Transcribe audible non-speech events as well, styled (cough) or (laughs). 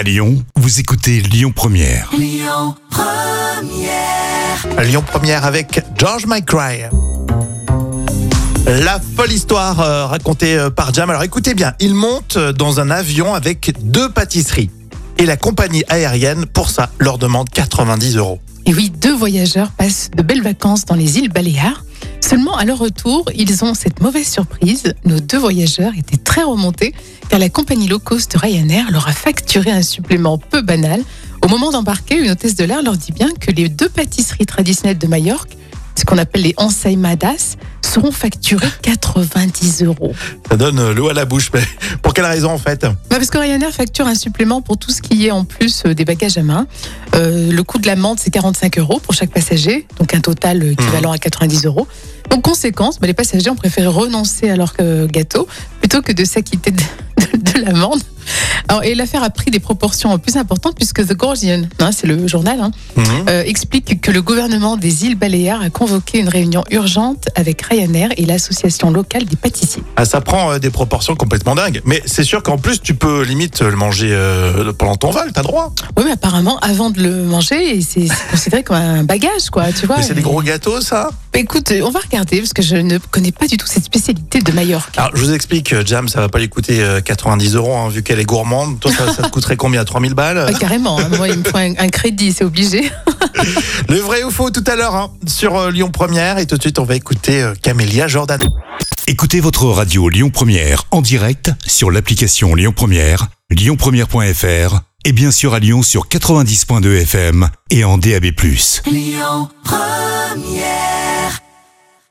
À Lyon, vous écoutez Lyon Première. Lyon Première avec George McCry. La folle histoire euh, racontée euh, par Jam. Alors écoutez bien, il monte euh, dans un avion avec deux pâtisseries. Et la compagnie aérienne, pour ça, leur demande 90 euros. Et oui, deux voyageurs passent de belles vacances dans les îles Baléares. Seulement, à leur retour, ils ont cette mauvaise surprise. Nos deux voyageurs étaient très remontés car la compagnie low cost Ryanair leur a facturé un supplément peu banal. Au moment d'embarquer, une hôtesse de l'air leur dit bien que les deux pâtisseries traditionnelles de Majorque, ce qu'on appelle les ensaimadas, seront facturées 90 euros. Ça donne euh, l'eau à la bouche. Mais (laughs) pour quelle raison en fait? Bah, parce que Ryanair facture un supplément pour tout ce qui est en plus euh, des bagages à main. Euh, le coût de l'amende, c'est 45 euros pour chaque passager, donc un total euh, équivalent à 90 euros. Donc, conséquence, bah, les passagers ont préféré renoncer à leur euh, gâteau plutôt que de s'acquitter de, de- de l'amende. Alors, et l'affaire a pris des proportions plus importantes puisque The Guardian, hein, c'est le journal, hein, Mhm. euh, explique que le gouvernement des îles Baléares a convoqué une réunion urgente avec Ryanair et l'association locale des pâtissiers. Ah, ça prend euh, des proportions complètement dingues. Mais c'est sûr qu'en plus, tu peux limite le manger euh, pendant ton vol, t'as droit. Oui, mais apparemment, avant de le manger, c'est considéré comme un bagage, quoi, tu vois. Mais c'est des gros gâteaux, ça? Écoute, on va regarder parce que je ne connais pas du tout cette spécialité de Majorque. Alors, je vous explique, euh, Jam, ça va pas lui coûter euh, 90 euros, hein, vu qu'elle est gourmande. Toi, ça, ça te coûterait combien? 3000 balles? Ah, carrément, hein, moi, il me faut un, un crédit, c'est obligé. Le vrai ou faux tout à l'heure hein, sur euh, Lyon Première. Et tout de suite, on va écouter euh, Camélia Jordan. Écoutez votre radio Lyon Première en direct sur l'application Lyon Première, lyonpremière.fr et bien sûr à Lyon sur 90.2 FM et en DAB+.